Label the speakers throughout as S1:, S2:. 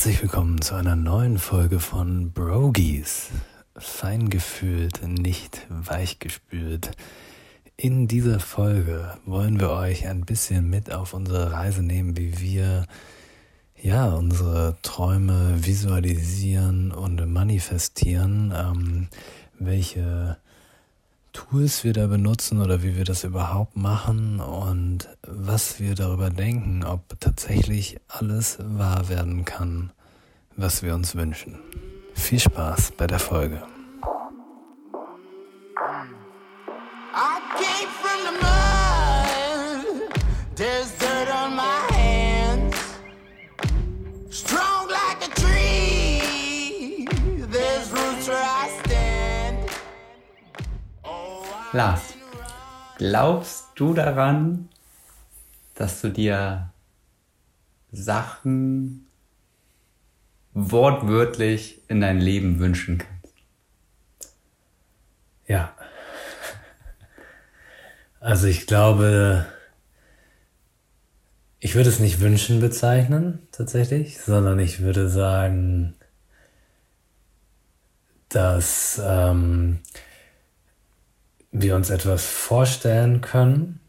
S1: Herzlich willkommen zu einer neuen Folge von Brogies. Feingefühlt, nicht weichgespült. In dieser Folge wollen wir euch ein bisschen mit auf unsere Reise nehmen, wie wir ja unsere Träume visualisieren und manifestieren, ähm, welche Tools wir da benutzen oder wie wir das überhaupt machen und was wir darüber denken, ob tatsächlich alles wahr werden kann, was wir uns wünschen. Viel Spaß bei der Folge.
S2: Lars, glaubst du daran, dass du dir Sachen wortwörtlich in dein Leben wünschen kannst?
S1: Ja. Also ich glaube, ich würde es nicht wünschen bezeichnen, tatsächlich, sondern ich würde sagen, dass ähm, wir uns etwas vorstellen können,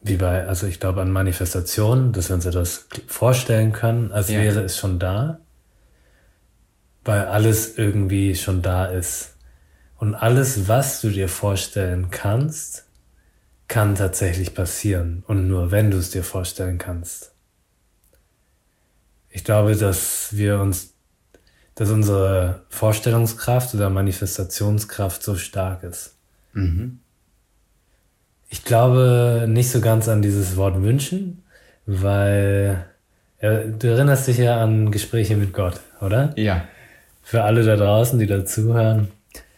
S1: wie bei, also ich glaube an Manifestationen, dass wir uns etwas vorstellen können, als ja. wäre es schon da, weil alles irgendwie schon da ist. Und alles, was du dir vorstellen kannst, kann tatsächlich passieren. Und nur wenn du es dir vorstellen kannst. Ich glaube, dass wir uns dass unsere Vorstellungskraft oder Manifestationskraft so stark ist. Mhm. Ich glaube nicht so ganz an dieses Wort wünschen, weil ja, du erinnerst dich ja an Gespräche mit Gott, oder?
S2: Ja.
S1: Für alle da draußen, die dazuhören.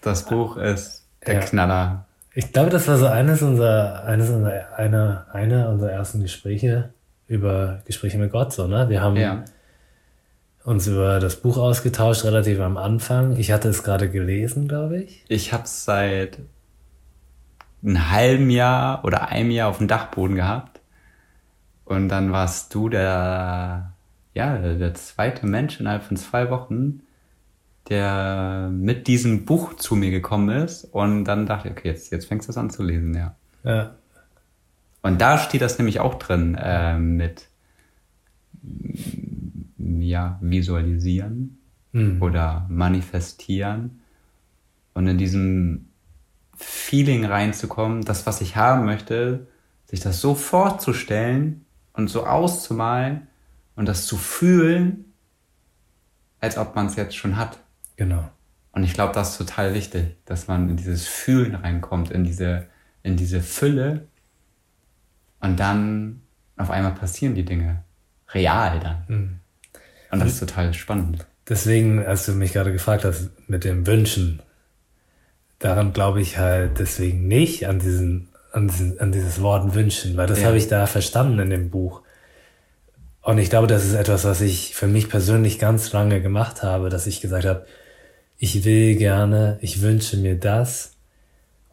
S2: Das Buch ist der ja. Knaller.
S1: Ich glaube, das war so eines unserer, eines unserer, eine, eine unserer ersten Gespräche über Gespräche mit Gott, so, ne? Wir haben ja uns über das Buch ausgetauscht, relativ am Anfang. Ich hatte es gerade gelesen, glaube ich.
S2: Ich habe es seit einem halben Jahr oder einem Jahr auf dem Dachboden gehabt. Und dann warst du der, ja, der zweite Mensch innerhalb von zwei Wochen, der mit diesem Buch zu mir gekommen ist. Und dann dachte ich, okay, jetzt, jetzt fängst du es an zu lesen, ja.
S1: Ja.
S2: Und da steht das nämlich auch drin äh, mit ja, visualisieren mhm. oder manifestieren und in diesem Feeling reinzukommen, das, was ich haben möchte, sich das so vorzustellen und so auszumalen und das zu fühlen, als ob man es jetzt schon hat.
S1: Genau.
S2: Und ich glaube, das ist total wichtig, dass man in dieses Fühlen reinkommt, in diese, in diese Fülle und dann auf einmal passieren die Dinge. Real dann. Mhm. Und das ist total spannend.
S1: Deswegen, als du mich gerade gefragt hast mit dem Wünschen, daran glaube ich halt deswegen nicht an diesen, an diesen, an dieses Wort wünschen, weil das ja. habe ich da verstanden in dem Buch. Und ich glaube, das ist etwas, was ich für mich persönlich ganz lange gemacht habe, dass ich gesagt habe, ich will gerne, ich wünsche mir das.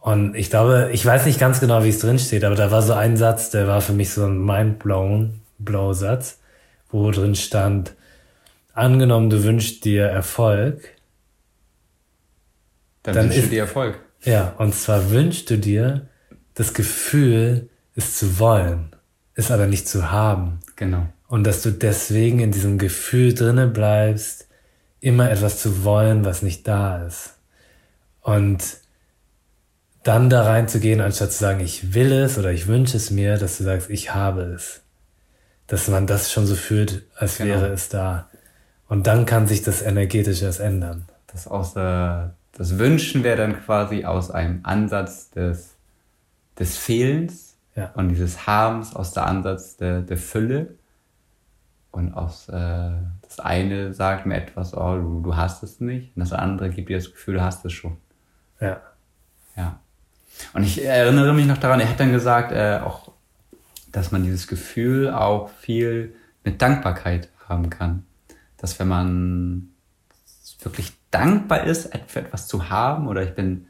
S1: Und ich glaube, ich weiß nicht ganz genau, wie es drin steht, aber da war so ein Satz, der war für mich so ein mind-blown, blow Satz, wo drin stand, angenommen, du wünschst dir Erfolg.
S2: Dann, dann wünschst du dir Erfolg.
S1: Ja, und zwar wünschst du dir das Gefühl, es zu wollen, es aber nicht zu haben.
S2: Genau.
S1: Und dass du deswegen in diesem Gefühl drinne bleibst, immer etwas zu wollen, was nicht da ist. Und dann da reinzugehen, anstatt zu sagen, ich will es oder ich wünsche es mir, dass du sagst, ich habe es. Dass man das schon so fühlt, als genau. wäre es da. Und dann kann sich das energetisch erst ändern.
S2: Das, aus, äh, das Wünschen wäre dann quasi aus einem Ansatz des, des Fehlens
S1: ja.
S2: und dieses Habens aus der Ansatz der, der Fülle. Und aus, äh, das eine sagt mir etwas, oh, du, du hast es nicht. Und das andere gibt dir das Gefühl, du hast es schon.
S1: Ja.
S2: Ja. Und ich erinnere mich noch daran, er hat dann gesagt, äh, auch, dass man dieses Gefühl auch viel mit Dankbarkeit haben kann dass wenn man wirklich dankbar ist, für etwas zu haben oder ich bin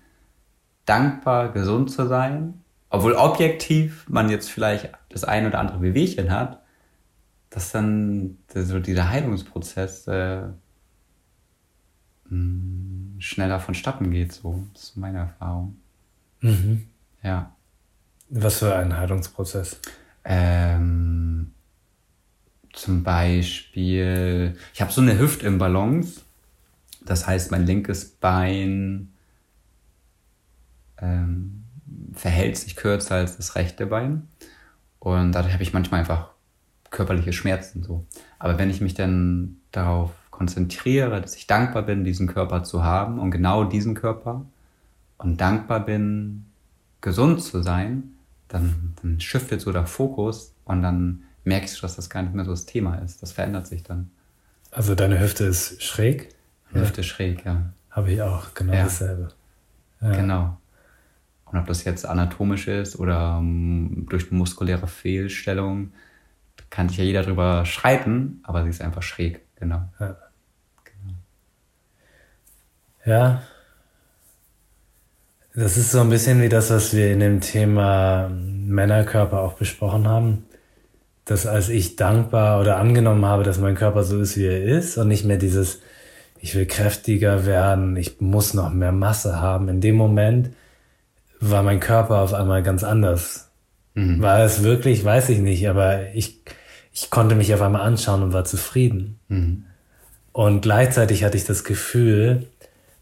S2: dankbar, gesund zu sein, obwohl objektiv man jetzt vielleicht das ein oder andere Bewegchen hat, dass dann so dieser Heilungsprozess äh, mm, schneller vonstatten geht. So, das ist meine Erfahrung. Mhm.
S1: Ja. Was für ein Heilungsprozess?
S2: Ähm, zum Beispiel, ich habe so eine Hüftimbalance. Das heißt, mein linkes Bein ähm, verhält sich kürzer als das rechte Bein. Und dadurch habe ich manchmal einfach körperliche Schmerzen so. Aber wenn ich mich dann darauf konzentriere, dass ich dankbar bin, diesen Körper zu haben und genau diesen Körper und dankbar bin, gesund zu sein, dann, dann shiftet so der Fokus und dann merkst du, dass das gar nicht mehr so das Thema ist. Das verändert sich dann.
S1: Also deine Hüfte ist schräg?
S2: Hüfte ja. schräg, ja.
S1: Habe ich auch, genau ja. dasselbe.
S2: Ja. Genau. Und ob das jetzt anatomisch ist oder um, ähm, durch muskuläre Fehlstellung, kann sich ja jeder drüber streiten, aber sie ist einfach schräg, genau. Ja. genau.
S1: Ja. Das ist so ein bisschen wie das, was wir in dem Thema Männerkörper auch besprochen haben. Dass als ich dankbar oder angenommen habe, dass mein Körper so ist, wie er ist und nicht mehr dieses, ich will kräftiger werden, ich muss noch mehr Masse haben. In dem Moment war mein Körper auf einmal ganz anders. Mhm. War es wirklich, weiß ich nicht, aber ich, ich konnte mich auf einmal anschauen und war zufrieden. Mhm. Und gleichzeitig hatte ich das Gefühl,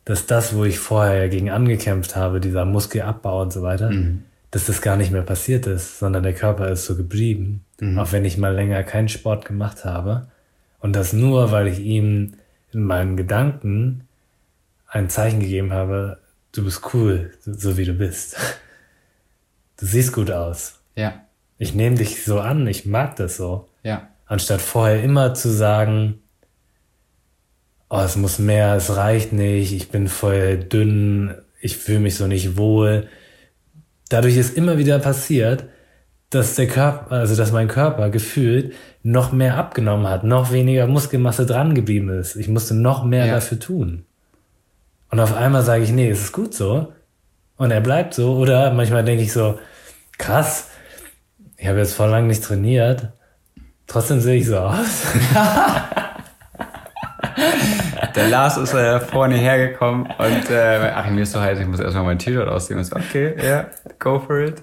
S1: dass das, wo ich vorher gegen angekämpft habe, dieser Muskelabbau und so weiter, mhm. Dass das gar nicht mehr passiert ist, sondern der Körper ist so geblieben. Mhm. Auch wenn ich mal länger keinen Sport gemacht habe. Und das nur, weil ich ihm in meinen Gedanken ein Zeichen gegeben habe, du bist cool, so wie du bist. Du siehst gut aus. Ja. Ich nehme dich so an, ich mag das so. Ja. Anstatt vorher immer zu sagen, oh, es muss mehr, es reicht nicht, ich bin voll dünn, ich fühle mich so nicht wohl. Dadurch ist immer wieder passiert, dass der Körper, also dass mein Körper gefühlt noch mehr abgenommen hat, noch weniger Muskelmasse dran geblieben ist. Ich musste noch mehr ja. dafür tun. Und auf einmal sage ich, nee, es ist gut so. Und er bleibt so. Oder manchmal denke ich so, krass, ich habe jetzt voll lang nicht trainiert. Trotzdem sehe ich so aus.
S2: Der Lars ist äh, vorne hergekommen und äh, ach, mir ist so heiß, ich muss erstmal mein T-Shirt ausziehen. Und so, okay, ja, yeah, go for it.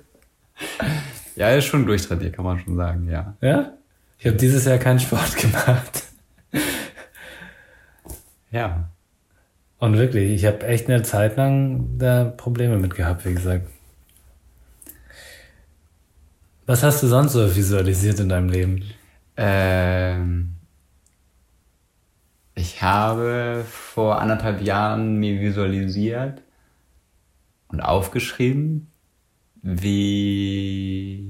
S2: Ja, ist schon durchtrainiert, kann man schon sagen, ja.
S1: Ja? Ich habe dieses Jahr keinen Sport gemacht.
S2: Ja.
S1: Und wirklich, ich habe echt eine Zeit lang da Probleme mit gehabt, wie gesagt. Was hast du sonst so visualisiert in deinem Leben?
S2: Ähm, ich habe vor anderthalb Jahren mir visualisiert und aufgeschrieben, wie,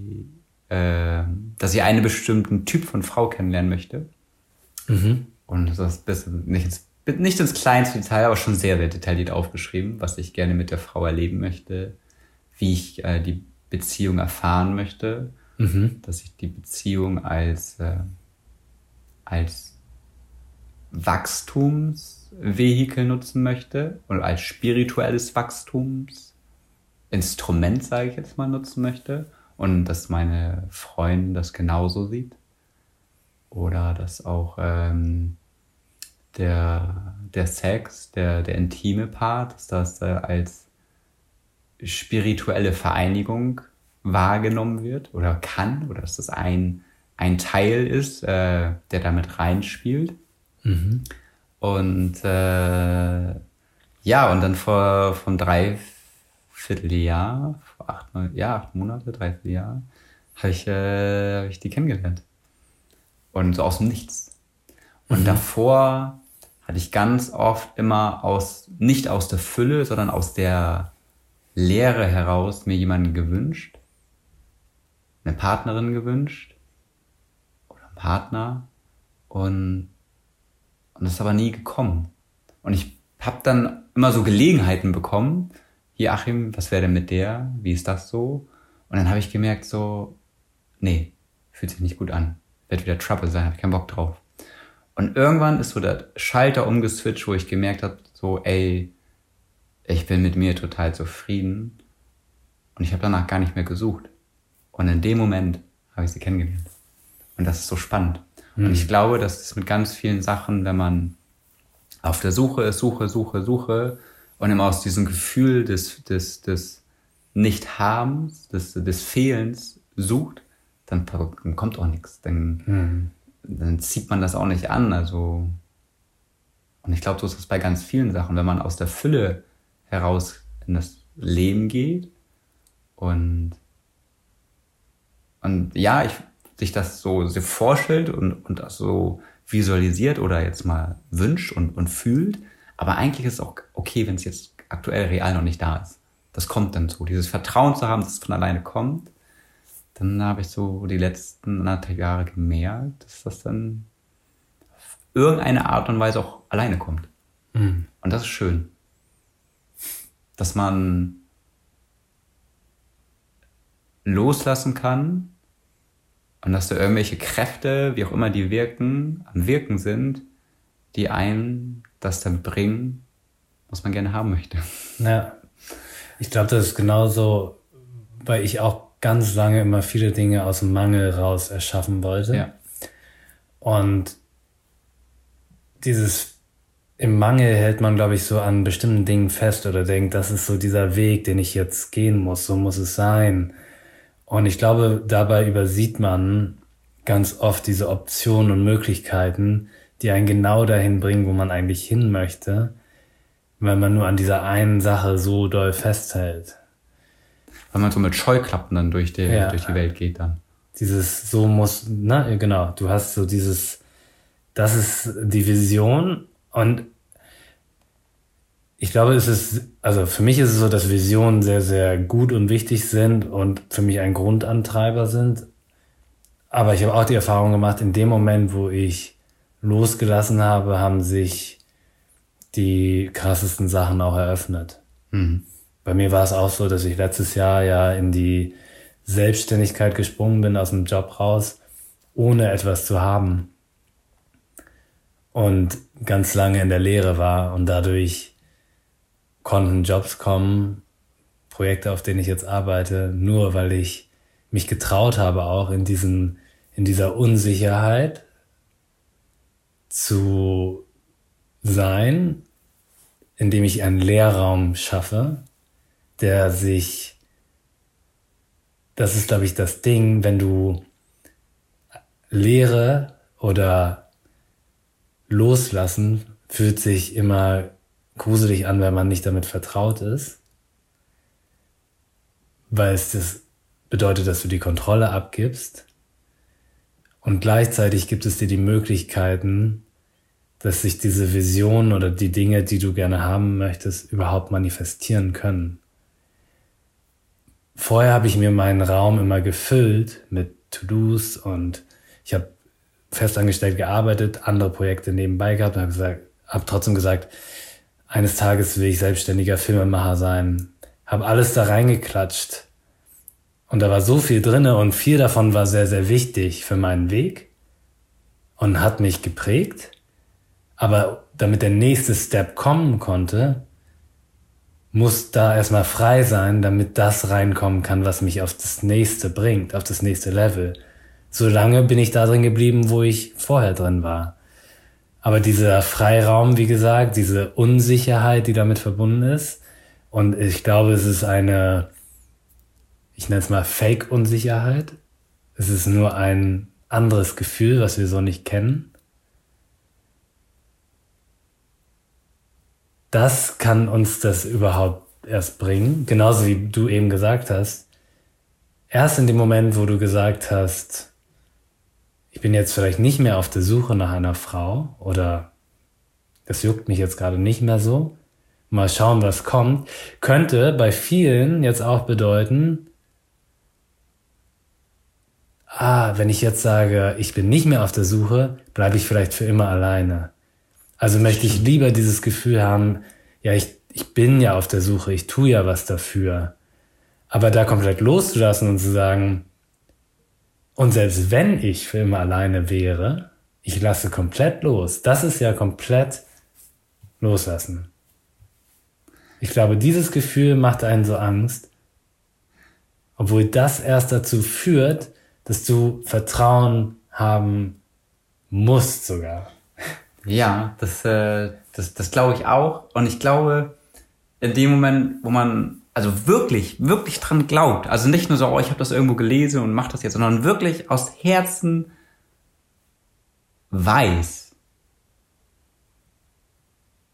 S2: äh, dass ich einen bestimmten Typ von Frau kennenlernen möchte. Mhm. Und das ist nicht ins nicht ins kleinste Detail, aber schon sehr, sehr detailliert aufgeschrieben, was ich gerne mit der Frau erleben möchte, wie ich äh, die Beziehung erfahren möchte, mhm. dass ich die Beziehung als, äh, als Wachstumsvehikel nutzen möchte oder als spirituelles Wachstumsinstrument, sage ich jetzt mal, nutzen möchte und dass meine Freundin das genauso sieht oder dass auch ähm, der, der Sex, der, der intime Part, dass das äh, als spirituelle Vereinigung wahrgenommen wird oder kann oder dass das ein, ein Teil ist, äh, der damit reinspielt. Mhm. Und äh, ja, und dann vor von drei Vierteljahr, vor acht, neun, ja, acht Monate, drei Vierteljahr, habe ich, äh, hab ich die kennengelernt. Und so aus dem Nichts. Und mhm. davor hatte ich ganz oft immer aus, nicht aus der Fülle, sondern aus der Leere heraus mir jemanden gewünscht, eine Partnerin gewünscht oder einen Partner und, und das ist aber nie gekommen. Und ich habe dann immer so Gelegenheiten bekommen, hier Achim, was wäre denn mit der, wie ist das so? Und dann habe ich gemerkt so, nee, fühlt sich nicht gut an, wird wieder Trouble sein, habe ich keinen Bock drauf. Und irgendwann ist so der Schalter umgeswitcht, wo ich gemerkt habe, so, ey, ich bin mit mir total zufrieden. Und ich habe danach gar nicht mehr gesucht. Und in dem Moment habe ich sie kennengelernt. Und das ist so spannend. Mhm. Und ich glaube, dass es mit ganz vielen Sachen, wenn man auf der Suche ist, Suche, Suche, Suche und immer aus diesem Gefühl des, des, des Nicht-Habens, des, des Fehlens sucht, dann, dann kommt auch nichts. Dann, mhm. dann zieht man das auch nicht an. Also, und ich glaube, so ist es bei ganz vielen Sachen. Wenn man aus der Fülle heraus in das Leben geht und, und ja, ich, sich das so, vorstellt und, und das so visualisiert oder jetzt mal wünscht und, und fühlt. Aber eigentlich ist es auch okay, wenn es jetzt aktuell real noch nicht da ist. Das kommt dann so. Dieses Vertrauen zu haben, dass es von alleine kommt. Dann habe ich so die letzten anderthalb Jahre gemerkt, dass das dann auf irgendeine Art und Weise auch alleine kommt. Mhm. Und das ist schön. Dass man loslassen kann und dass da irgendwelche Kräfte, wie auch immer die wirken, am Wirken sind, die einen das dann bringen, was man gerne haben möchte.
S1: Ja, ich glaube, das ist genauso, weil ich auch ganz lange immer viele Dinge aus dem Mangel raus erschaffen wollte. Ja. Und dieses im Mangel hält man, glaube ich, so an bestimmten Dingen fest oder denkt, das ist so dieser Weg, den ich jetzt gehen muss, so muss es sein. Und ich glaube, dabei übersieht man ganz oft diese Optionen und Möglichkeiten, die einen genau dahin bringen, wo man eigentlich hin möchte, weil man nur an dieser einen Sache so doll festhält.
S2: Weil man so mit Scheuklappen dann durch die, ja. durch die Welt geht dann.
S1: Dieses, so muss, na, genau, du hast so dieses, das ist die Vision und ich glaube, es ist, also für mich ist es so, dass Visionen sehr, sehr gut und wichtig sind und für mich ein Grundantreiber sind. Aber ich habe auch die Erfahrung gemacht, in dem Moment, wo ich losgelassen habe, haben sich die krassesten Sachen auch eröffnet. Mhm. Bei mir war es auch so, dass ich letztes Jahr ja in die Selbstständigkeit gesprungen bin, aus dem Job raus, ohne etwas zu haben. Und ganz lange in der Lehre war und dadurch konnten Jobs kommen, Projekte, auf denen ich jetzt arbeite, nur weil ich mich getraut habe, auch in diesen, in dieser Unsicherheit zu sein, indem ich einen Lehrraum schaffe, der sich, das ist, glaube ich, das Ding, wenn du Lehre oder Loslassen fühlt sich immer gruselig an, wenn man nicht damit vertraut ist, weil es das bedeutet, dass du die Kontrolle abgibst und gleichzeitig gibt es dir die Möglichkeiten, dass sich diese Vision oder die Dinge, die du gerne haben möchtest, überhaupt manifestieren können. Vorher habe ich mir meinen Raum immer gefüllt mit To-Dos und ich habe festangestellt gearbeitet, andere Projekte nebenbei gehabt und habe hab trotzdem gesagt, eines Tages will ich selbstständiger Filmemacher sein. Hab alles da reingeklatscht. Und da war so viel drinne und viel davon war sehr, sehr wichtig für meinen Weg und hat mich geprägt. Aber damit der nächste Step kommen konnte, muss da erstmal frei sein, damit das reinkommen kann, was mich auf das nächste bringt, auf das nächste Level. Solange bin ich da drin geblieben, wo ich vorher drin war. Aber dieser Freiraum, wie gesagt, diese Unsicherheit, die damit verbunden ist, und ich glaube, es ist eine, ich nenne es mal Fake-Unsicherheit. Es ist nur ein anderes Gefühl, was wir so nicht kennen. Das kann uns das überhaupt erst bringen, genauso wie du eben gesagt hast. Erst in dem Moment, wo du gesagt hast, ich bin jetzt vielleicht nicht mehr auf der Suche nach einer Frau oder das juckt mich jetzt gerade nicht mehr so. Mal schauen, was kommt. Könnte bei vielen jetzt auch bedeuten, ah, wenn ich jetzt sage, ich bin nicht mehr auf der Suche, bleibe ich vielleicht für immer alleine. Also möchte ich lieber dieses Gefühl haben, ja, ich, ich bin ja auf der Suche, ich tue ja was dafür. Aber da komplett loszulassen und zu sagen, und selbst wenn ich für immer alleine wäre, ich lasse komplett los. Das ist ja komplett loslassen. Ich glaube, dieses Gefühl macht einen so Angst, obwohl das erst dazu führt, dass du Vertrauen haben Musst sogar.
S2: Ja, das, äh, das, das glaube ich auch. Und ich glaube, in dem Moment, wo man also wirklich, wirklich dran glaubt, also nicht nur so, oh, ich habe das irgendwo gelesen und mache das jetzt, sondern wirklich aus Herzen weiß,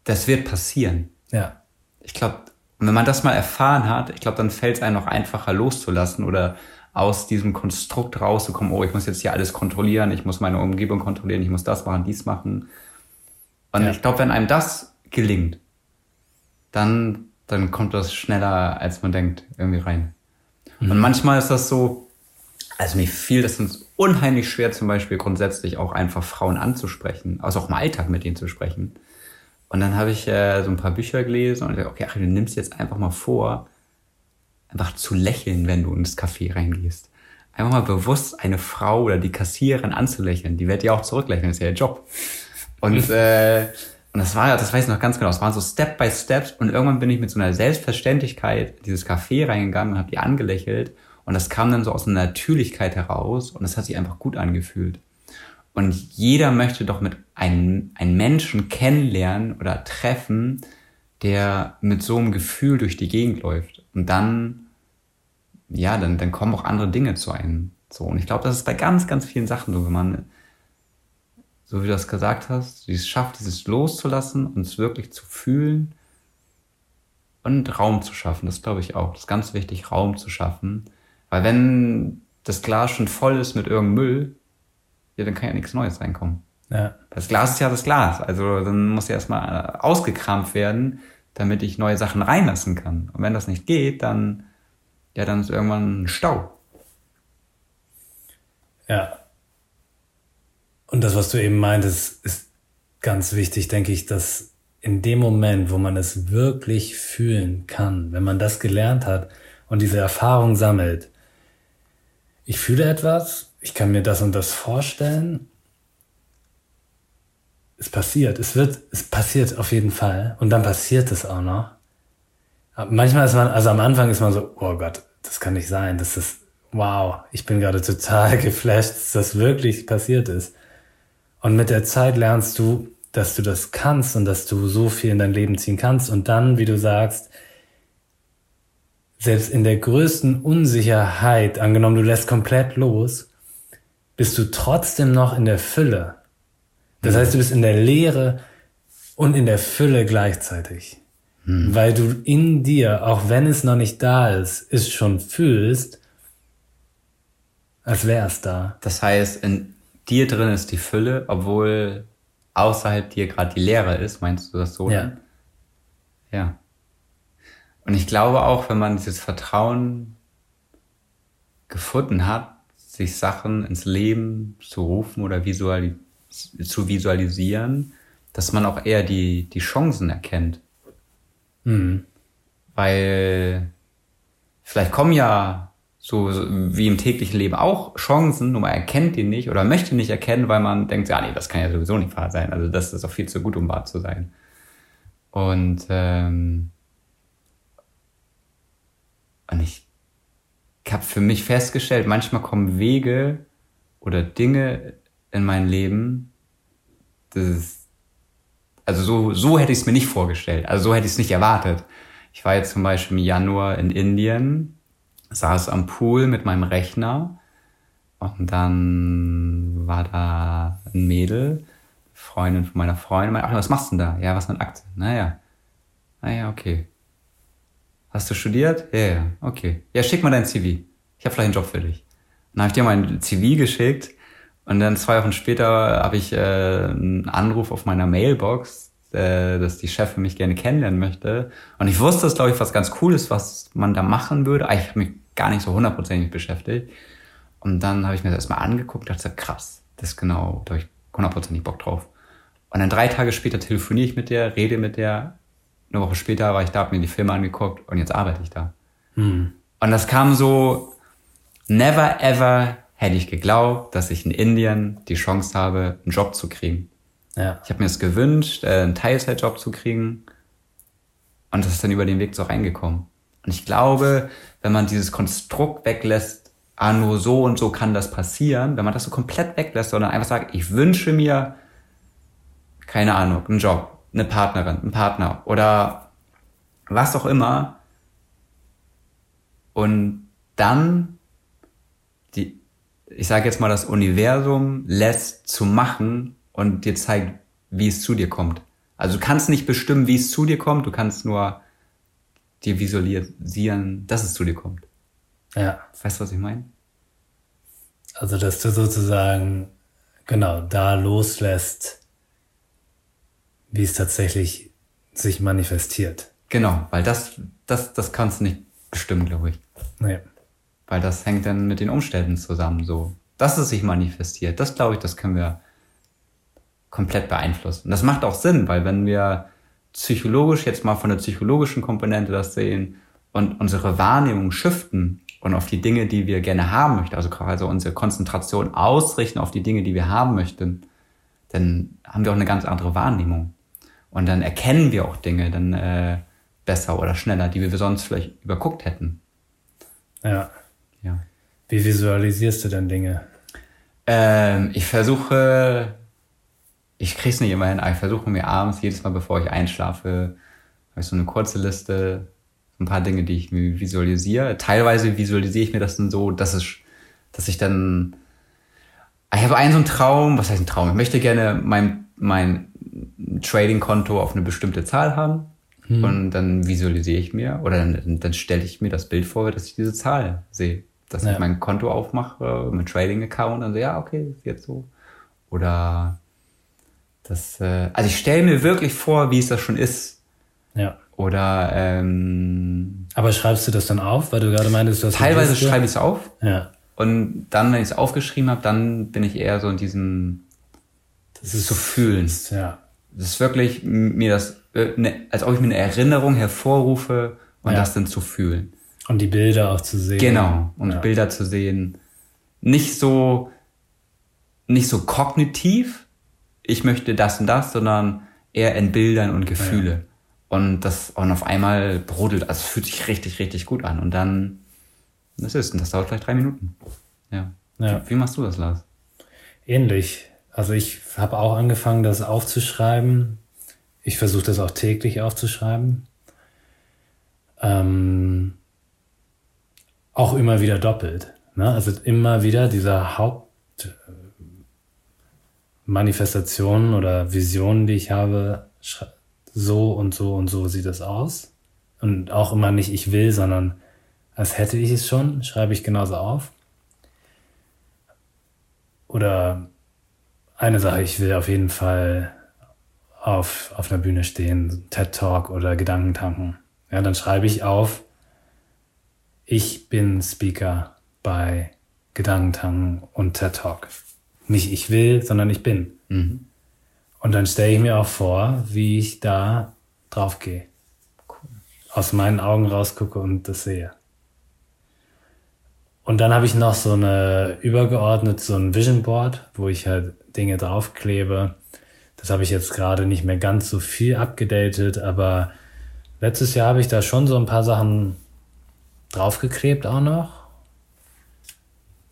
S2: das wird passieren.
S1: Ja.
S2: Ich glaube, wenn man das mal erfahren hat, ich glaube, dann fällt es einem noch einfacher loszulassen oder aus diesem Konstrukt rauszukommen, oh, ich muss jetzt hier alles kontrollieren, ich muss meine Umgebung kontrollieren, ich muss das machen, dies machen. Und ja. ich glaube, wenn einem das gelingt, dann dann kommt das schneller, als man denkt, irgendwie rein. Mhm. Und manchmal ist das so, also mir fiel das uns unheimlich schwer, zum Beispiel grundsätzlich auch einfach Frauen anzusprechen, also auch im Alltag mit ihnen zu sprechen. Und dann habe ich äh, so ein paar Bücher gelesen und dachte, okay, ach, du nimmst jetzt einfach mal vor, einfach zu lächeln, wenn du ins Café reingehst. Einfach mal bewusst eine Frau oder die Kassiererin anzulächeln. Die wird ja auch zurücklächeln, das ist ja ihr Job. Und äh, und das war, das weiß ich noch ganz genau, es waren so Step by Step und irgendwann bin ich mit so einer Selbstverständlichkeit in dieses Café reingegangen und habe die angelächelt und das kam dann so aus einer Natürlichkeit heraus und es hat sich einfach gut angefühlt. Und jeder möchte doch mit einem, einem Menschen kennenlernen oder treffen, der mit so einem Gefühl durch die Gegend läuft. Und dann, ja, dann, dann kommen auch andere Dinge zu einem. So. Und ich glaube, das ist bei ganz, ganz vielen Sachen so, wenn man so wie du das gesagt hast, die es schafft, dieses loszulassen, uns wirklich zu fühlen und Raum zu schaffen. Das glaube ich auch. Das ist ganz wichtig, Raum zu schaffen. Weil wenn das Glas schon voll ist mit irgendeinem Müll, ja, dann kann ja nichts Neues reinkommen. Ja. Das Glas ist ja das Glas. Also dann muss ja erstmal ausgekramt werden, damit ich neue Sachen reinlassen kann. Und wenn das nicht geht, dann, ja, dann ist irgendwann ein Stau.
S1: Ja, und das, was du eben meintest, ist ganz wichtig, denke ich, dass in dem Moment, wo man es wirklich fühlen kann, wenn man das gelernt hat und diese Erfahrung sammelt, ich fühle etwas, ich kann mir das und das vorstellen, es passiert, es wird, es passiert auf jeden Fall und dann passiert es auch noch. Aber manchmal ist man, also am Anfang ist man so, oh Gott, das kann nicht sein, das ist, wow, ich bin gerade total geflasht, dass das wirklich passiert ist. Und mit der Zeit lernst du, dass du das kannst und dass du so viel in dein Leben ziehen kannst. Und dann, wie du sagst, selbst in der größten Unsicherheit, angenommen du lässt komplett los, bist du trotzdem noch in der Fülle. Das heißt, du bist in der Leere und in der Fülle gleichzeitig. Hm. Weil du in dir, auch wenn es noch nicht da ist, es schon fühlst, als wäre es da.
S2: Das heißt, in, dir drin ist die Fülle, obwohl außerhalb dir gerade die Leere ist. Meinst du das so?
S1: Ja.
S2: Ja. Und ich glaube auch, wenn man dieses Vertrauen gefunden hat, sich Sachen ins Leben zu rufen oder visuali zu visualisieren, dass man auch eher die, die Chancen erkennt. Mhm. Weil vielleicht kommen ja so, wie im täglichen Leben auch Chancen, nur man erkennt die nicht oder möchte nicht erkennen, weil man denkt, ja, nee, das kann ja sowieso nicht wahr sein. Also das ist auch viel zu gut, um wahr zu sein. Und, ähm, und ich, habe für mich festgestellt, manchmal kommen Wege oder Dinge in mein Leben, das ist, also so, so hätte ich es mir nicht vorgestellt. Also so hätte ich es nicht erwartet. Ich war jetzt zum Beispiel im Januar in Indien saß am Pool mit meinem Rechner und dann war da ein Mädel, Freundin von meiner Freundin, meinte, ach, was machst du denn da? Ja, was mit Aktien? Naja. Naja, okay. Hast du studiert? Ja, ja, okay. Ja, schick mal dein CV. Ich habe vielleicht einen Job für dich. Dann habe ich dir mein CV geschickt und dann zwei Wochen später habe ich äh, einen Anruf auf meiner Mailbox äh, dass die Chefin mich gerne kennenlernen möchte. Und ich wusste, das glaube ich was ganz Cooles, was man da machen würde. Eigentlich habe mich gar nicht so hundertprozentig beschäftigt. Und dann habe ich mir das erstmal angeguckt und dachte, krass, das ist genau, da habe ich hundertprozentig Bock drauf. Und dann drei Tage später telefoniere ich mit der, rede mit der. Eine Woche später war ich da, habe mir die Filme angeguckt und jetzt arbeite ich da. Mhm. Und das kam so, never ever hätte ich geglaubt, dass ich in Indien die Chance habe, einen Job zu kriegen. Ja. Ich habe mir es gewünscht, äh, einen Teilzeitjob zu kriegen. Und das ist dann über den Weg so reingekommen. Und ich glaube, wenn man dieses Konstrukt weglässt, ah, nur so und so kann das passieren, wenn man das so komplett weglässt, sondern einfach sagt, ich wünsche mir, keine Ahnung, einen Job, eine Partnerin, einen Partner oder was auch immer. Und dann die, ich sage jetzt mal, das Universum lässt zu machen und dir zeigt, wie es zu dir kommt. Also du kannst nicht bestimmen, wie es zu dir kommt, du kannst nur dir visualisieren, dass es zu dir kommt. Ja. Weißt du, was ich meine?
S1: Also, dass du sozusagen, genau, da loslässt, wie es tatsächlich sich manifestiert.
S2: Genau, weil das, das, das kannst du nicht bestimmen, glaube ich. Nee. Weil das hängt dann mit den Umständen zusammen, so. Dass es sich manifestiert, das glaube ich, das können wir komplett beeinflussen. das macht auch Sinn, weil wenn wir psychologisch jetzt mal von der psychologischen Komponente das sehen und unsere Wahrnehmung shiften und auf die Dinge, die wir gerne haben möchten, also quasi unsere Konzentration ausrichten auf die Dinge, die wir haben möchten, dann haben wir auch eine ganz andere Wahrnehmung. Und dann erkennen wir auch Dinge dann äh, besser oder schneller, die wir sonst vielleicht überguckt hätten.
S1: Ja. ja. Wie visualisierst du denn Dinge?
S2: Ähm, ich versuche ich kriege es nicht immer hin, aber ich versuche mir abends, jedes Mal bevor ich einschlafe, habe ich so eine kurze Liste, ein paar Dinge, die ich mir visualisiere. Teilweise visualisiere ich mir das dann so, dass es, dass ich dann, ich habe einen so einen Traum, was heißt ein Traum? Ich möchte gerne mein, mein Trading-Konto auf eine bestimmte Zahl haben. Hm. Und dann visualisiere ich mir oder dann, dann stelle ich mir das Bild vor, dass ich diese Zahl sehe. Dass ja. ich mein Konto aufmache, mein Trading-Account und so, ja, okay, ist jetzt so. Oder das, äh, also ich stelle mir wirklich vor, wie es das schon ist. Ja. Oder ähm,
S1: Aber schreibst du das dann auf, weil du gerade meintest, dass
S2: teilweise schreibe ich es auf. Ja. Und dann, wenn ich es aufgeschrieben habe, dann bin ich eher so in diesem das ist zu fühlen. Ja. Das ist wirklich mir das, äh, ne, als ob ich mir eine Erinnerung hervorrufe und ja. das dann zu fühlen.
S1: Und die Bilder auch zu sehen.
S2: Genau, und ja. Bilder zu sehen. Nicht so, nicht so kognitiv, ich möchte das und das, sondern eher in Bildern und Gefühle. Ja. Und das und auf einmal brodelt, also es fühlt sich richtig, richtig gut an. Und dann, das ist, und das dauert vielleicht drei Minuten. Ja. ja. Wie, wie machst du das, Lars?
S1: Ähnlich. Also ich habe auch angefangen, das aufzuschreiben. Ich versuche das auch täglich aufzuschreiben. Ähm, auch immer wieder doppelt. Ne? Also immer wieder dieser Haupt, Manifestationen oder Visionen, die ich habe, so und so und so sieht es aus. Und auch immer nicht ich will, sondern als hätte ich es schon, schreibe ich genauso auf. Oder eine Sache, ich will auf jeden Fall auf, auf einer Bühne stehen, TED Talk oder Gedankentanken. Ja, dann schreibe ich auf, ich bin Speaker bei Gedankentanken und TED Talk. Nicht ich will, sondern ich bin. Mhm. Und dann stelle ich mir auch vor, wie ich da drauf gehe. Cool. Aus meinen Augen rausgucke und das sehe. Und dann habe ich noch so eine übergeordnet, so ein Vision Board, wo ich halt Dinge draufklebe. Das habe ich jetzt gerade nicht mehr ganz so viel abgedatet, aber letztes Jahr habe ich da schon so ein paar Sachen draufgeklebt auch noch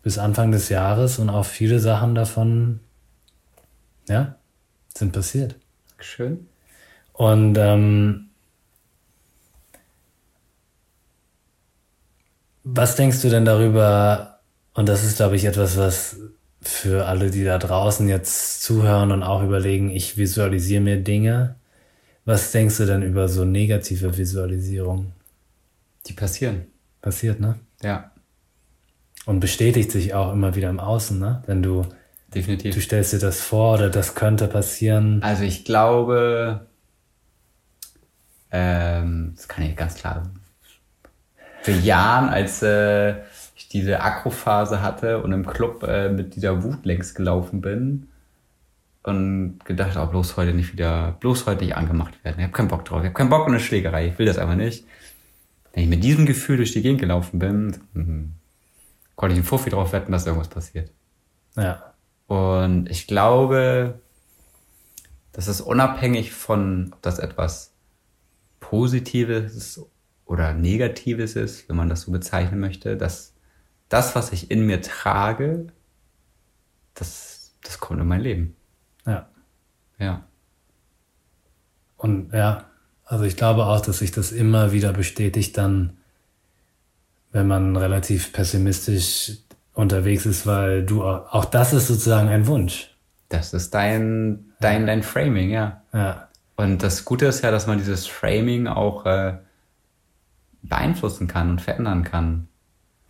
S1: bis Anfang des Jahres und auch viele Sachen davon, ja, sind passiert.
S2: Schön.
S1: Und ähm, was denkst du denn darüber? Und das ist, glaube ich, etwas, was für alle, die da draußen jetzt zuhören und auch überlegen, ich visualisiere mir Dinge. Was denkst du denn über so negative Visualisierung?
S2: Die passieren.
S1: Passiert, ne?
S2: Ja.
S1: Und bestätigt sich auch immer wieder im Außen, ne? Wenn du Definitiv. Du stellst dir das vor oder das könnte passieren.
S2: Also ich glaube, ähm, das kann ich ganz klar für Jahren, als äh, ich diese Akrophase hatte und im Club äh, mit dieser Wut längs gelaufen bin und gedacht, oh, bloß heute nicht wieder, bloß heute nicht angemacht werden. Ich habe keinen Bock drauf. Ich habe keinen Bock auf eine Schlägerei. Ich will das einfach nicht. Wenn ich mit diesem Gefühl durch die Gegend gelaufen bin, hm, konnte ich einen Fuffi drauf wetten, dass irgendwas passiert. Ja. Und ich glaube, dass es unabhängig von, ob das etwas Positives oder Negatives ist, wenn man das so bezeichnen möchte, dass das, was ich in mir trage, das, das kommt in mein Leben.
S1: Ja.
S2: Ja.
S1: Und ja, also ich glaube auch, dass sich das immer wieder bestätigt dann, wenn man relativ pessimistisch unterwegs ist, weil du auch, auch das ist sozusagen ein Wunsch.
S2: Das ist dein, dein, dein Framing, ja.
S1: Ja.
S2: Und das Gute ist ja, dass man dieses Framing auch äh, beeinflussen kann und verändern kann.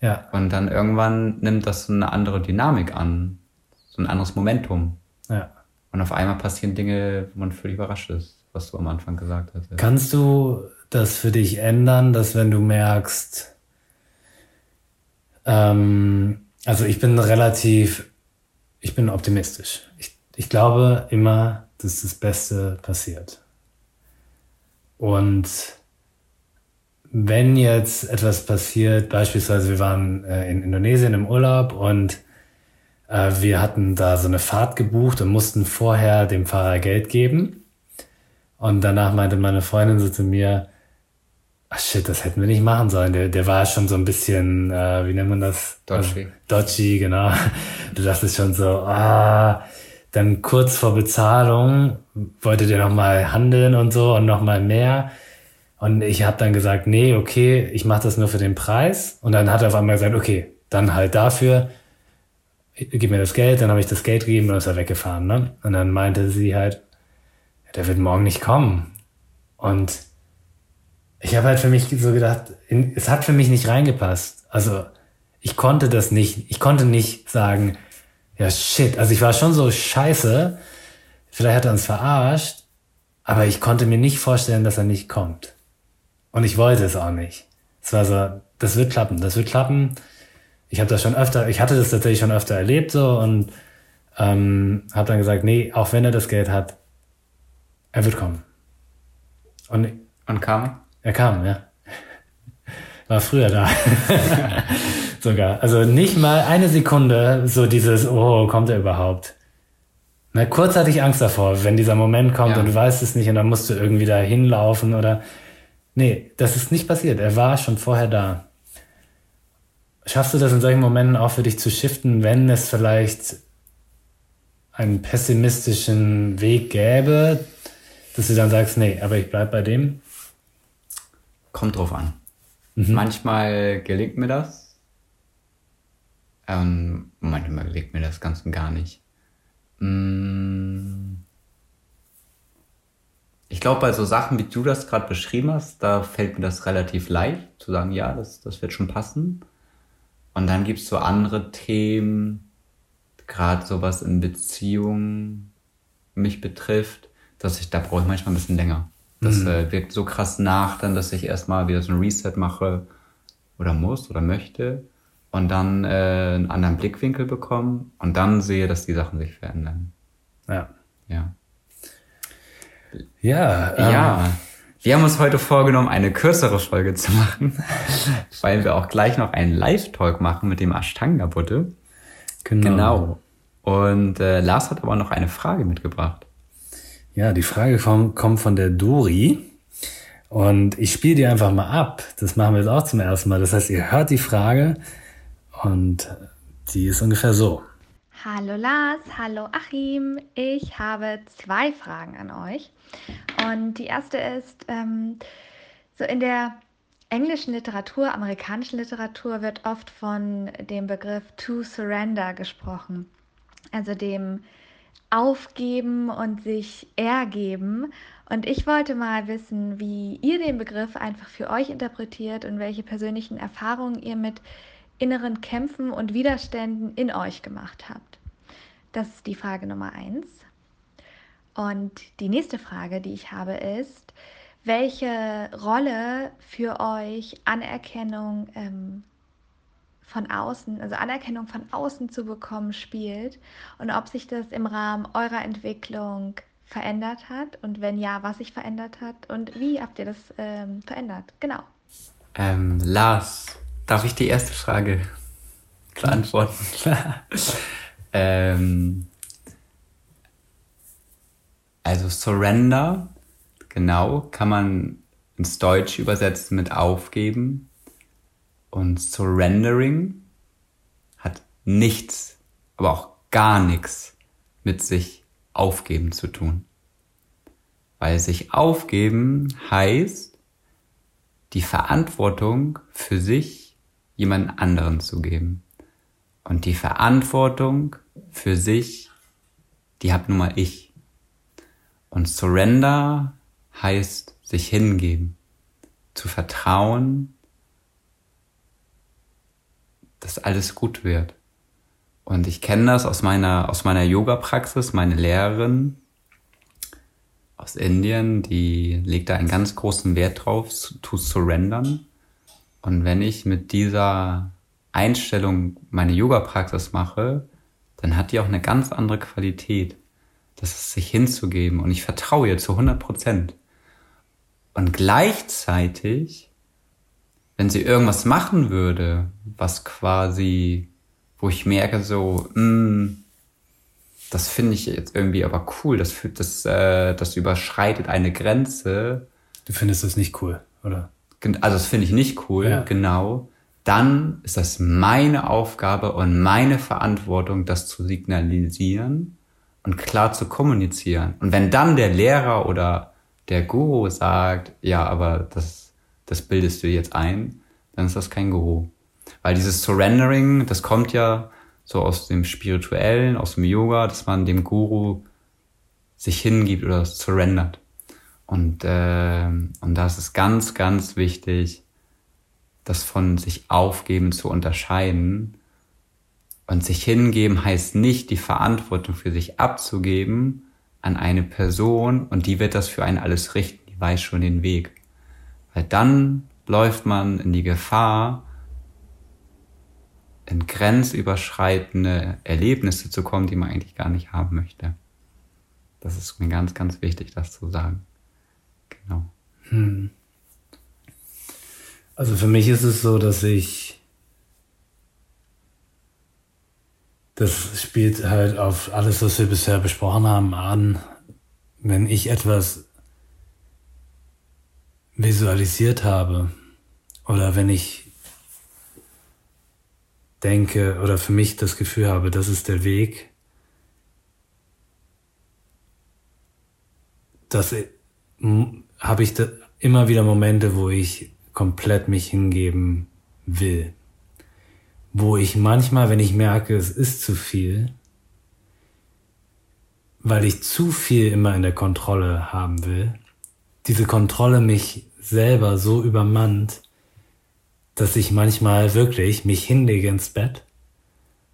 S1: Ja.
S2: Und dann irgendwann nimmt das so eine andere Dynamik an, so ein anderes Momentum.
S1: Ja.
S2: Und auf einmal passieren Dinge, wo man völlig überrascht ist, was du am Anfang gesagt hast.
S1: Kannst du das für dich ändern, dass wenn du merkst, ähm, also ich bin relativ, ich bin optimistisch. Ich, ich glaube immer, dass das Beste passiert. Und wenn jetzt etwas passiert, beispielsweise wir waren äh, in Indonesien im Urlaub und äh, wir hatten da so eine Fahrt gebucht und mussten vorher dem Fahrer Geld geben. Und danach meinte meine Freundin so zu mir, ach shit, das hätten wir nicht machen sollen. Der, der war schon so ein bisschen, äh, wie nennt man das?
S2: Dodgy.
S1: Dodgy, genau. Du dachtest schon so, ah, dann kurz vor Bezahlung wollte der nochmal handeln und so und nochmal mehr. Und ich habe dann gesagt, nee, okay, ich mache das nur für den Preis. Und dann hat er auf einmal gesagt, okay, dann halt dafür, gib mir das Geld. Dann habe ich das Geld gegeben und ist er weggefahren. Ne? Und dann meinte sie halt, der wird morgen nicht kommen. Und ich habe halt für mich so gedacht, es hat für mich nicht reingepasst. Also ich konnte das nicht, ich konnte nicht sagen, ja shit, also ich war schon so scheiße, vielleicht hat er uns verarscht, aber ich konnte mir nicht vorstellen, dass er nicht kommt. Und ich wollte es auch nicht. Es war so, das wird klappen, das wird klappen. Ich habe das schon öfter, ich hatte das tatsächlich schon öfter erlebt so und ähm, habe dann gesagt, nee, auch wenn er das Geld hat, er wird kommen. Und,
S2: und kam?
S1: Er kam, ja. War früher da. Sogar. Also nicht mal eine Sekunde so dieses, oh, kommt er überhaupt? Na, kurz hatte ich Angst davor, wenn dieser Moment kommt ja. und du weißt es nicht und dann musst du irgendwie da hinlaufen oder. Nee, das ist nicht passiert. Er war schon vorher da. Schaffst du das in solchen Momenten auch für dich zu shiften, wenn es vielleicht einen pessimistischen Weg gäbe, dass du dann sagst, nee, aber ich bleib bei dem?
S2: Kommt drauf an. Mhm. Manchmal gelingt mir das. Ähm, manchmal gelingt mir das ganz und gar nicht. Mm. Ich glaube, bei so Sachen, wie du das gerade beschrieben hast, da fällt mir das relativ leicht, zu sagen, ja, das, das wird schon passen. Und dann gibt es so andere Themen, gerade sowas in Beziehungen mich betrifft, dass ich, da brauche ich manchmal ein bisschen länger. Das mhm. äh, wirkt so krass nach, dann, dass ich erstmal wieder so ein Reset mache oder muss oder möchte und dann äh, einen anderen Blickwinkel bekomme und dann sehe, dass die Sachen sich verändern.
S1: Ja.
S2: Ja.
S1: Ja.
S2: Ähm, ja. Wir haben uns heute vorgenommen, eine kürzere Folge zu machen, weil wir auch gleich noch einen Live-Talk machen mit dem Ashtanga-Buddha.
S1: Genau. genau.
S2: Und äh, Lars hat aber noch eine Frage mitgebracht.
S1: Ja, die Frage kommt, kommt von der Dori. Und ich spiele die einfach mal ab. Das machen wir jetzt auch zum ersten Mal. Das heißt, ihr hört die Frage und die ist ungefähr so.
S3: Hallo Lars, hallo Achim. Ich habe zwei Fragen an euch. Und die erste ist, ähm, so in der englischen Literatur, amerikanischen Literatur wird oft von dem Begriff to surrender gesprochen. Also dem aufgeben und sich ergeben. Und ich wollte mal wissen, wie ihr den Begriff einfach für euch interpretiert und welche persönlichen Erfahrungen ihr mit inneren Kämpfen und Widerständen in euch gemacht habt. Das ist die Frage Nummer eins. Und die nächste Frage, die ich habe, ist, welche Rolle für euch Anerkennung ähm, von außen, also Anerkennung von außen zu bekommen, spielt und ob sich das im Rahmen eurer Entwicklung verändert hat und wenn ja, was sich verändert hat und wie habt ihr das ähm, verändert? Genau.
S2: Ähm, Lars, darf ich die erste Frage beantworten? Ähm, also Surrender, genau, kann man ins Deutsche übersetzen mit aufgeben und Surrendering nichts, aber auch gar nichts mit sich aufgeben zu tun. Weil sich aufgeben heißt, die Verantwortung für sich jemand anderen zu geben. Und die Verantwortung für sich, die hab nun mal ich. Und Surrender heißt sich hingeben, zu vertrauen, dass alles gut wird. Und ich kenne das aus meiner, aus meiner Yoga-Praxis. Meine Lehrerin aus Indien, die legt da einen ganz großen Wert drauf, to surrendern. Und wenn ich mit dieser Einstellung meine Yoga-Praxis mache, dann hat die auch eine ganz andere Qualität. Das ist sich hinzugeben und ich vertraue ihr zu 100 Prozent. Und gleichzeitig, wenn sie irgendwas machen würde, was quasi, wo ich merke so, mh, mm, das finde ich jetzt irgendwie aber cool, das, das, äh, das überschreitet eine Grenze.
S1: Du findest das nicht cool, oder?
S2: Also das finde ich nicht cool, ja. genau. Dann ist das meine Aufgabe und meine Verantwortung, das zu signalisieren und klar zu kommunizieren. Und wenn dann der Lehrer oder der Guru sagt, ja, aber das, das bildest du jetzt ein, dann ist das kein Guru. Weil dieses Surrendering, das kommt ja so aus dem Spirituellen, aus dem Yoga, dass man dem Guru sich hingibt oder surrendert. Und, äh, und das ist ganz, ganz wichtig, das von sich aufgeben zu unterscheiden. Und sich hingeben heißt nicht, die Verantwortung für sich abzugeben an eine Person und die wird das für einen alles richten, die weiß schon den Weg. Weil dann läuft man in die Gefahr, in grenzüberschreitende Erlebnisse zu kommen, die man eigentlich gar nicht haben möchte. Das ist mir ganz, ganz wichtig, das zu sagen. Genau. Hm.
S1: Also für mich ist es so, dass ich das spielt halt auf alles, was wir bisher besprochen haben, an. Wenn ich etwas visualisiert habe oder wenn ich denke oder für mich das Gefühl habe, das ist der Weg, das habe ich da immer wieder Momente, wo ich komplett mich hingeben will. Wo ich manchmal, wenn ich merke, es ist zu viel, weil ich zu viel immer in der Kontrolle haben will, diese Kontrolle mich selber so übermannt, dass ich manchmal wirklich mich hinlege ins Bett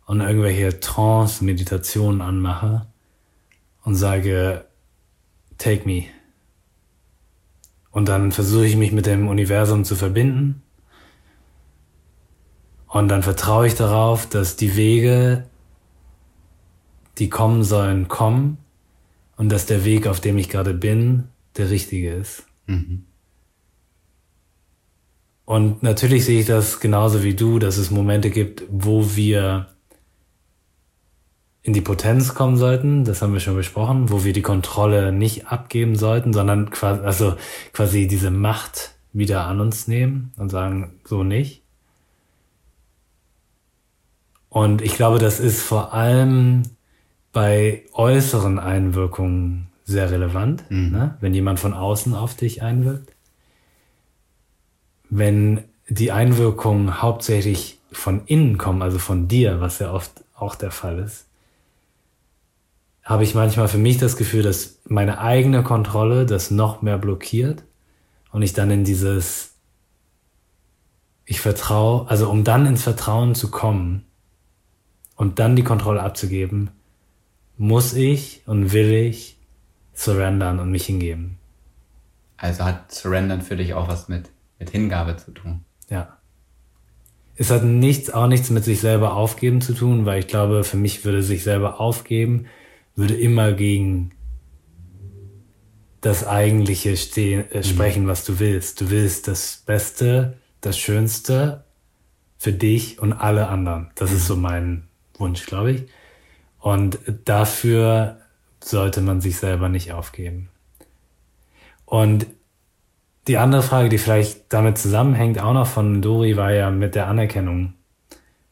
S1: und irgendwelche Trance-Meditationen anmache und sage, take me. Und dann versuche ich mich mit dem Universum zu verbinden. Und dann vertraue ich darauf, dass die Wege, die kommen sollen, kommen. Und dass der Weg, auf dem ich gerade bin, der richtige ist. Mhm. Und natürlich sehe ich das genauso wie du, dass es Momente gibt, wo wir in die Potenz kommen sollten, das haben wir schon besprochen, wo wir die Kontrolle nicht abgeben sollten, sondern quasi, also quasi diese Macht wieder an uns nehmen und sagen, so nicht. Und ich glaube, das ist vor allem bei äußeren Einwirkungen sehr relevant, mhm. ne? wenn jemand von außen auf dich einwirkt wenn die Einwirkungen hauptsächlich von innen kommen, also von dir, was ja oft auch der Fall ist, habe ich manchmal für mich das Gefühl, dass meine eigene Kontrolle das noch mehr blockiert und ich dann in dieses, ich vertraue, also um dann ins Vertrauen zu kommen und dann die Kontrolle abzugeben, muss ich und will ich surrendern und mich hingeben.
S2: Also hat Surrendern für dich auch was mit mit Hingabe zu tun.
S1: Ja. Es hat nichts, auch nichts mit sich selber aufgeben zu tun, weil ich glaube, für mich würde sich selber aufgeben, würde immer gegen das eigentliche stehen, äh, mhm. sprechen, was du willst. Du willst das Beste, das Schönste für dich und alle anderen. Das mhm. ist so mein Wunsch, glaube ich. Und dafür sollte man sich selber nicht aufgeben. Und die andere Frage, die vielleicht damit zusammenhängt, auch noch von Dori, war ja mit der Anerkennung.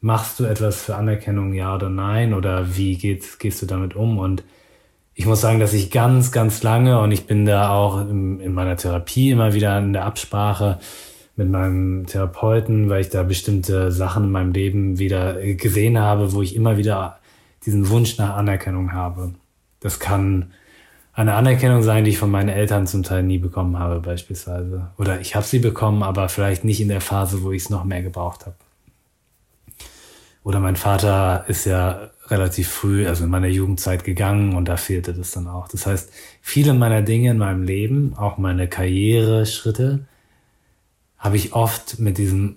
S1: machst du etwas für Anerkennung, ja oder nein? Oder wie geht, gehst du damit um? Und ich muss sagen, dass ich ganz, ganz lange und ich bin da auch in, in meiner Therapie immer wieder in der Absprache mit meinem Therapeuten, weil ich da bestimmte Sachen in meinem Leben wieder gesehen habe, wo ich immer wieder diesen Wunsch nach Anerkennung habe. Das kann eine Anerkennung sein, die ich von meinen Eltern zum Teil nie bekommen habe, beispielsweise. Oder ich habe sie bekommen, aber vielleicht nicht in der Phase, wo ich es noch mehr gebraucht habe. Oder mein Vater ist ja relativ früh, also in meiner Jugendzeit gegangen und da fehlte das dann auch. Das heißt, viele meiner Dinge in meinem Leben, auch meine Karriereschritte, habe ich oft mit diesem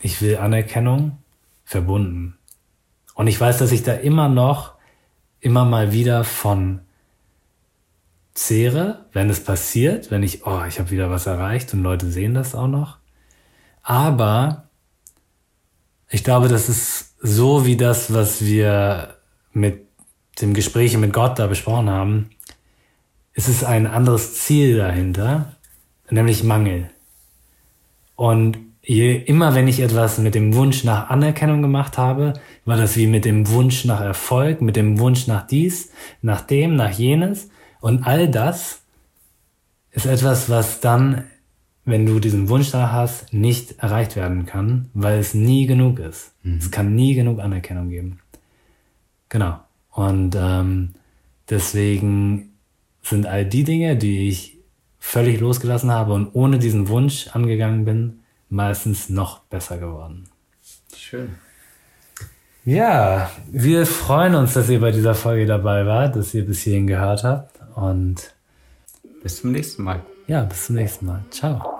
S1: Ich will Anerkennung verbunden. Und ich weiß, dass ich da immer noch, immer mal wieder von zehre, wenn es passiert, wenn ich, oh, ich habe wieder was erreicht und Leute sehen das auch noch. Aber ich glaube, das ist so wie das, was wir mit dem Gespräch mit Gott da besprochen haben. Es ist ein anderes Ziel dahinter, nämlich Mangel. Und je, immer wenn ich etwas mit dem Wunsch nach Anerkennung gemacht habe, war das wie mit dem Wunsch nach Erfolg, mit dem Wunsch nach dies, nach dem, nach jenes. Und all das ist etwas, was dann wenn du diesen Wunsch da hast, nicht erreicht werden kann, weil es nie genug ist. Mhm. Es kann nie genug Anerkennung geben. Genau. Und ähm, deswegen sind all die Dinge, die ich völlig losgelassen habe und ohne diesen Wunsch angegangen bin, meistens noch besser geworden.
S2: Schön.
S1: Ja, wir freuen uns, dass ihr bei dieser Folge dabei wart, dass ihr bis hierhin gehört habt und
S2: bis zum nächsten Mal.
S1: Ja, bis zum nächsten Mal. Ciao.